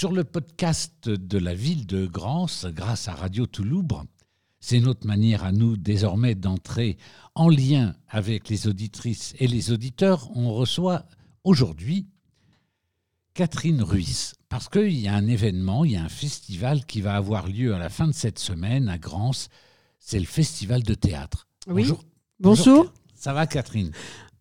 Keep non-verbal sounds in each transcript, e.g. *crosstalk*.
sur le podcast de la ville de Grance grâce à Radio Toulouse. C'est notre manière à nous désormais d'entrer en lien avec les auditrices et les auditeurs. On reçoit aujourd'hui Catherine Ruiz, parce qu'il y a un événement, il y a un festival qui va avoir lieu à la fin de cette semaine à Grance. C'est le festival de théâtre. Oui. Bonjour. Bonjour. Ça va Catherine?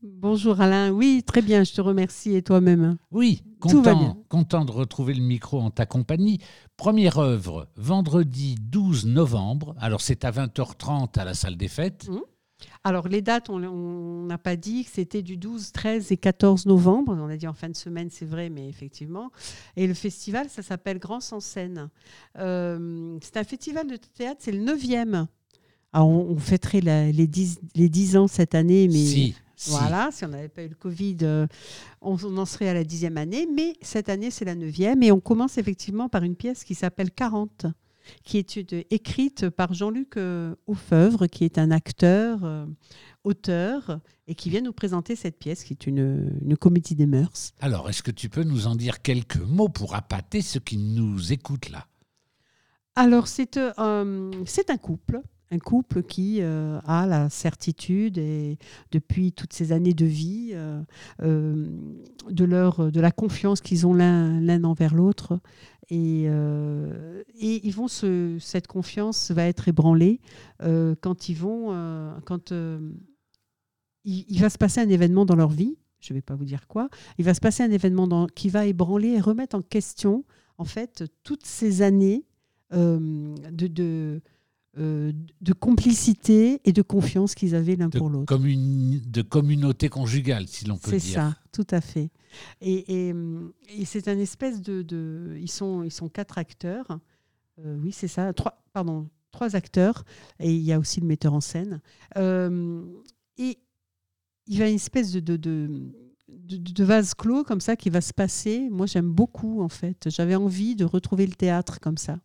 Bonjour Alain. Oui, très bien, je te remercie et toi-même. Oui, va bien. content, content de retrouver le micro en ta compagnie. Première œuvre, vendredi 12 novembre. Alors c'est à 20h30 à la salle des fêtes. Alors les dates, on n'a pas dit que c'était du 12, 13 et 14 novembre. On a dit en fin de semaine, c'est vrai, mais effectivement. Et le festival, ça s'appelle Grand en scène. Euh, c'est un festival de théâtre, c'est le 9e. Alors, on, on fêterait la- les, 10, les 10 ans cette année, mais Si, si. Voilà, si on n'avait pas eu le Covid, euh, on, on en serait à la dixième année. Mais cette année, c'est la neuvième. Et on commence effectivement par une pièce qui s'appelle 40, qui est une- écrite par Jean-Luc euh, Aufeuvre, qui est un acteur, euh, auteur, et qui vient nous présenter cette pièce, qui est une, une comédie des mœurs. Alors, est-ce que tu peux nous en dire quelques mots pour appâter ceux qui nous écoutent là? Alors, c'est euh, euh, c'est un couple. Un couple qui euh, a la certitude, et depuis toutes ces années de vie, euh, euh, de, leur, de la confiance qu'ils ont l'un l'un envers l'autre. Et, et ils vont cette confiance va être ébranlée quand ils vont, quand il, va se passer un événement dans leur vie. Je ne vais pas vous dire quoi. Il va se passer un événement dans- qui va ébranler et remettre en question, en fait, toutes ces années de, euh, de complicité et de confiance qu'ils avaient l'un pour l'autre. communi- de communauté conjugale, si l'on peut C'est dire. ça, tout à fait. Et, et, et c'est un espèce de, de- ils sont ils sont quatre acteurs. Euh, oui, c'est ça. Trois, pardon, trois acteurs. Et il y a aussi le metteur en scène. Euh, et il y a une espèce de, de, de, de- de vase clos comme ça qui va se passer. Moi, j'aime beaucoup en fait. J'avais envie de retrouver le théâtre comme ça.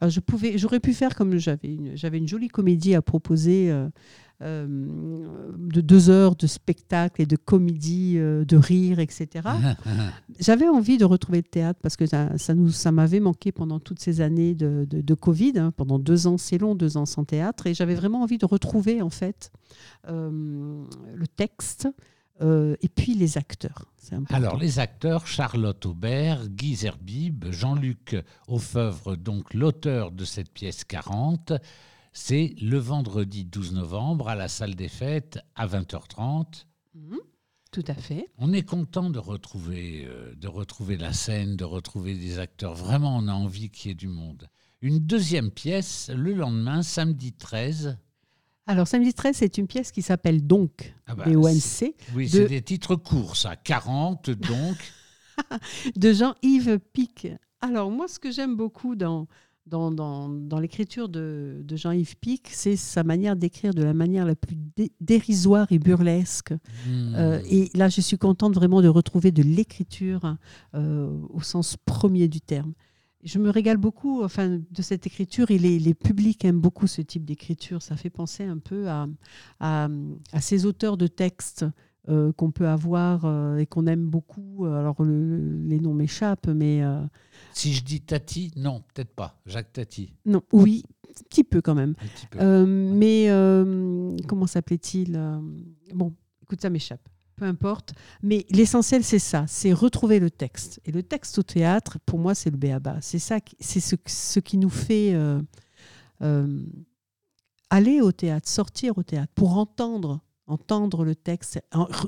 Alors, je pouvais, j'aurais pu faire comme j'avais une, j'avais une jolie comédie à proposer euh, euh, de deux heures de spectacle et de comédie, euh, de rire, etc. J'avais envie de retrouver le théâtre parce que ça, ça nous, ça m'avait manqué pendant toutes ces années de, de- de Covid. hein. Pendant deux ans, c'est long, deux ans sans théâtre. Et j'avais vraiment envie de retrouver, en fait, euh, le texte euh, et puis les acteurs. Alors, les acteurs, Charlotte Aubert, Guy Zerbib, Jean-Luc Aufeuvre, donc l'auteur de cette pièce 40, c'est le vendredi 12 novembre à la salle des fêtes à 20h30. Mhm. Tout à fait. On est content de retrouver, euh, de retrouver la scène, de retrouver des acteurs. Vraiment, on a envie qu'il y ait du monde. Une deuxième pièce, le lendemain, samedi 13. Alors, samedi 13, c'est une pièce qui s'appelle Donc, Ah bah, ONC, Oui, De- c'est des titres courts, ça. 40, donc. *laughs* de Jean-Yves Pic. Alors, moi, ce que j'aime beaucoup dans, dans, dans, dans l'écriture de, de Jean-Yves Pic, c'est sa manière d'écrire de la manière la plus dé- dérisoire et burlesque. Hmm. Euh, et là, je suis contente vraiment de retrouver de l'écriture euh, au sens premier du terme. Je me régale beaucoup enfin, de cette écriture et les, les publics aiment beaucoup ce type d'écriture. Ça fait penser un peu à, à, à ces auteurs de textes euh, qu'on peut avoir euh, et qu'on aime beaucoup. Alors, le- les noms m'échappent, mais euh, Si je dis Tati, non, peut-être pas. Jacques Tati, non, oui, un petit peu quand même. un petit peu. Mais comment s'appelait-il Bon, écoute, ça m'échappe. Peu importe. Mais l'essentiel, c'est ça, c'est retrouver le texte. Et le texte au théâtre, pour moi, c'est le béaba. C'est ça, c'est ce, qui nous fait euh, euh, aller au théâtre, sortir au théâtre, pour entendre, entendre le texte,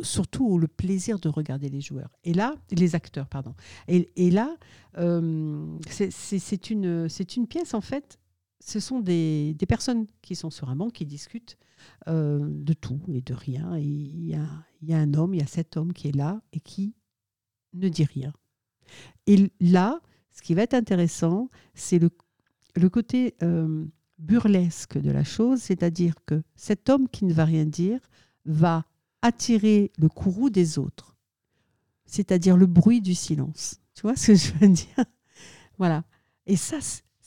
surtout le plaisir de regarder les joueurs. Et là, les acteurs, pardon. Et, là, euh, c'est une pièce, en fait, ce sont des, des personnes qui sont sur un banc, qui discutent euh, de tout et de rien. Il y a, y a un homme, il y a cet homme qui est là et qui ne dit rien. Et là, ce qui va être intéressant, c'est le, le côté euh, burlesque de la chose, c'est-à-dire que cet homme qui ne va rien dire va attirer le courroux des autres, c'est-à-dire le bruit du silence. Tu vois ce que je veux dire? Voilà. Et ça,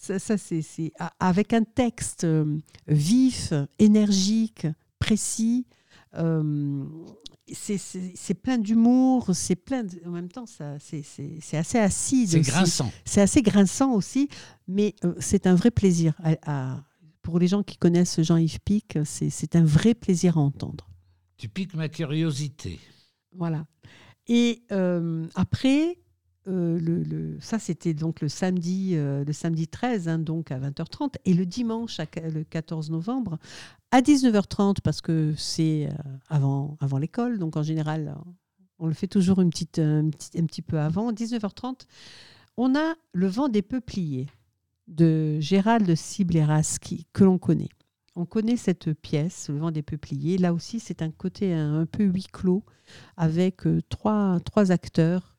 ça, ça, c'est avec un texte euh, vif, énergique, précis, Euh, c'est plein d'humour, c'est plein en même temps c'est assez acide. C'est grinçant. C'est assez grinçant aussi, mais euh, c'est un vrai plaisir. pour les gens qui connaissent Jean-Yves Pic, c'est un vrai plaisir à entendre. Tu piques ma curiosité. Voilà. Et euh, après, euh, ça c'était donc le samedi, le samedi 13, hein, donc à 20h30, et le dimanche, le 14 novembre, à 19h30 parce que c'est euh, avant, avant l'école. Donc en général, on le fait toujours une petite, un, petit, peu avant. 19h30, on a Le vent des peupliers de Gérald Sibleras que l'on connaît. On connaît cette pièce, Le vent des peupliers. Là aussi, c'est un côté un, peu huis clos avec euh, trois, trois acteurs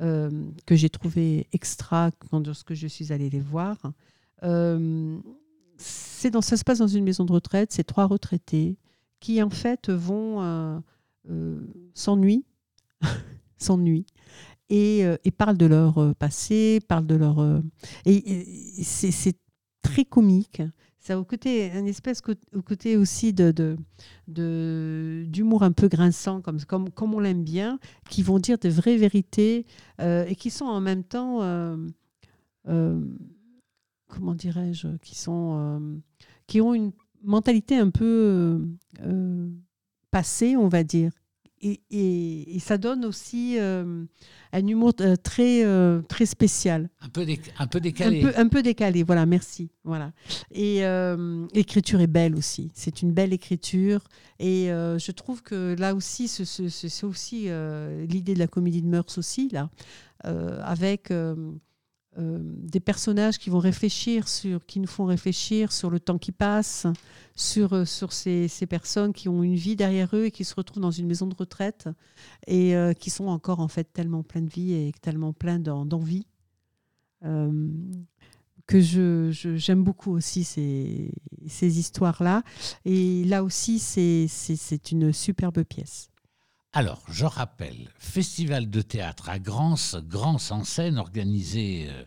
euh, que j'ai trouvé extra quand, lorsque je suis allée les voir c'est dans, ça se passe dans une maison de retraite. C'est trois retraités qui en fait vont euh, euh, s'ennuient *laughs* et, euh, et, parlent de leur passé, parlent de leur et, c'est très comique. Ça au un espèce au côté aussi d'humour un peu grinçant comme comme comme on l'aime bien, qui vont dire de vraies vérités et qui sont en même temps comment dirais-je, qui euh, qui ont une mentalité un peu euh, euh, passée, on va dire. Et, et, ça donne aussi un humour très, très spécial. Un peu, un peu décalé. Un peu, un peu, décalé, voilà, merci. Voilà. Et l'écriture est belle aussi. C'est une belle écriture. Et je trouve que là aussi, c'est aussi l'idée de la comédie de mœurs aussi, là, avec euh, des personnages qui vont réfléchir sur, qui nous font réfléchir sur le temps qui passe, sur, euh, sur ces, ces, personnes qui ont une vie derrière eux et qui se retrouvent dans une maison de retraite et euh, qui sont encore en fait tellement plein de vie et tellement plein d'envie que je, j'aime beaucoup aussi ces, ces histoires-là. Et là aussi, c'est une superbe pièce. Alors, je rappelle, festival de théâtre à Grance, Grance en scène, organisé euh,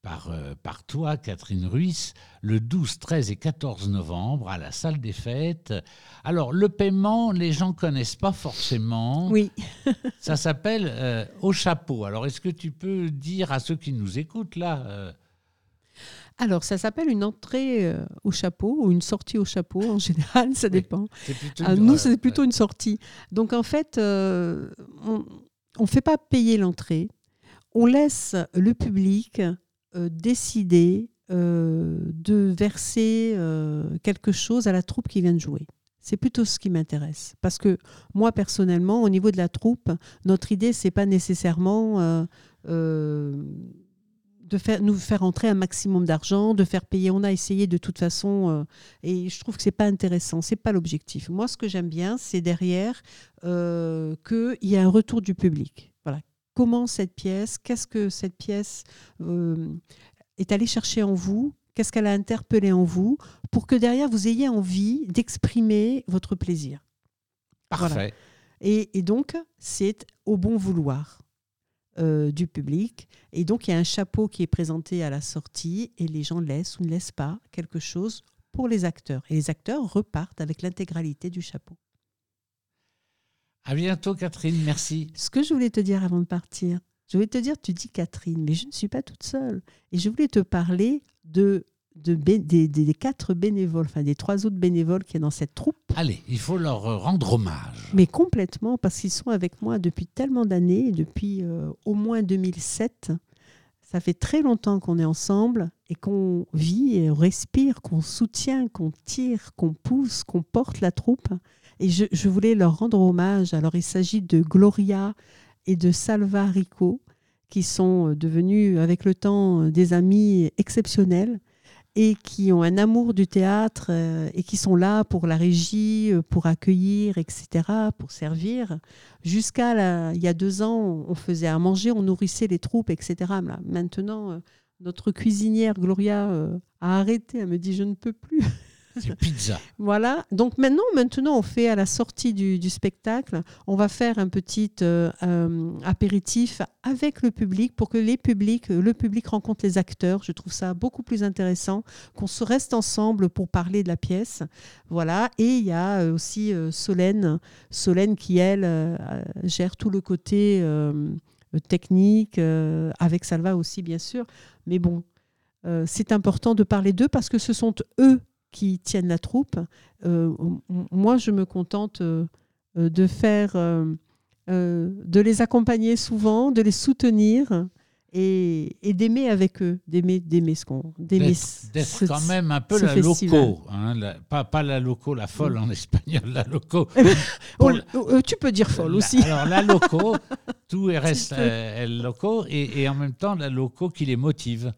par, euh, par toi, Catherine Ruiz, le 12, 13 et 14 novembre à la salle des fêtes. Alors, le paiement, les gens connaissent pas forcément. Oui. *laughs* Ça s'appelle euh, Au chapeau. Alors, est-ce que tu peux dire à ceux qui nous écoutent là alors, ça s'appelle une entrée euh, au chapeau ou une sortie au chapeau en *laughs* général, ça dépend. Ah, nous, c'est plutôt une sortie. Donc, en fait, euh, on ne fait pas payer l'entrée. On laisse le public euh, décider de verser quelque chose à la troupe qui vient de jouer. C'est plutôt ce qui m'intéresse. Parce que moi, personnellement, au niveau de la troupe, notre idée, c'est pas nécessairement de faire, nous faire entrer un maximum d'argent, de faire payer. On a essayé de toute façon, euh, et je trouve que c'est pas intéressant, c'est pas l'objectif. Moi, ce que j'aime bien, c'est derrière euh, qu'il y ait un retour du public. Voilà. Comment cette pièce, qu'est-ce que cette pièce euh, est allée chercher en vous? Qu'est-ce qu'elle a interpellé en vous? Pour que derrière vous ayez envie d'exprimer votre plaisir. Parfait. et donc, c'est au bon vouloir. Euh, du public. Et donc, il y a un chapeau qui est présenté à la sortie et les gens laissent ou ne laissent pas quelque chose pour les acteurs. Et les acteurs repartent avec l'intégralité du chapeau. À bientôt, Catherine. Merci. Ce que je voulais te dire avant de partir, je voulais te dire, tu dis Catherine, mais je ne suis pas toute seule. Et je voulais te parler de des, quatre bénévoles, enfin des trois autres bénévoles qui est dans cette troupe. Allez, il faut leur rendre hommage. Mais complètement, parce qu'ils sont avec moi depuis tellement d'années, depuis euh, au moins 2007. Ça fait très longtemps qu'on est ensemble et qu'on vit et respire, qu'on soutient, qu'on tire, qu'on pousse, qu'on porte la troupe. Et je, je voulais leur rendre hommage. Alors il s'agit de Gloria et de Salva Rico, qui sont devenus avec le temps des amis exceptionnels et qui ont un amour du théâtre euh, et qui sont là pour la régie, euh, pour accueillir, etc., pour servir. Jusqu'à il y a deux ans, on faisait à manger, on nourrissait les troupes, etc. Maintenant, euh, notre cuisinière Gloria a arrêté. Elle me dit je ne peux plus. *laughs* C'est pizza. *laughs* Voilà. Donc maintenant, maintenant, on fait à la sortie du, spectacle, on va faire un petit euh, euh, apéritif avec le public pour que les publics, le public rencontre les acteurs. Je trouve ça beaucoup plus intéressant qu'on se reste ensemble pour parler de la pièce. Voilà. Et il y a euh, aussi Solène, Solène qui elle gère tout le côté technique avec Salva aussi bien sûr. Mais bon, c'est important de parler d'eux parce que ce sont eux qui tiennent la troupe. Euh, moi, je me contente euh, euh, de faire, de les accompagner souvent, de les soutenir et, et d'aimer avec eux, d'aimer, d'aimer ce qu'on, d'aimer D'être quand même un peu la festival. loco. hein, la- pas, pas la loco, la folle en espagnol, la loco. *laughs* Oh, euh, tu peux dire folle La- aussi. Alors la loco, *laughs* tout est reste peux. euh, el loco et, et en même temps la loco qui les motive.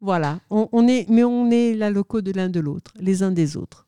Voilà, on, est, mais on est la loco de l'un de l'autre, les uns des autres.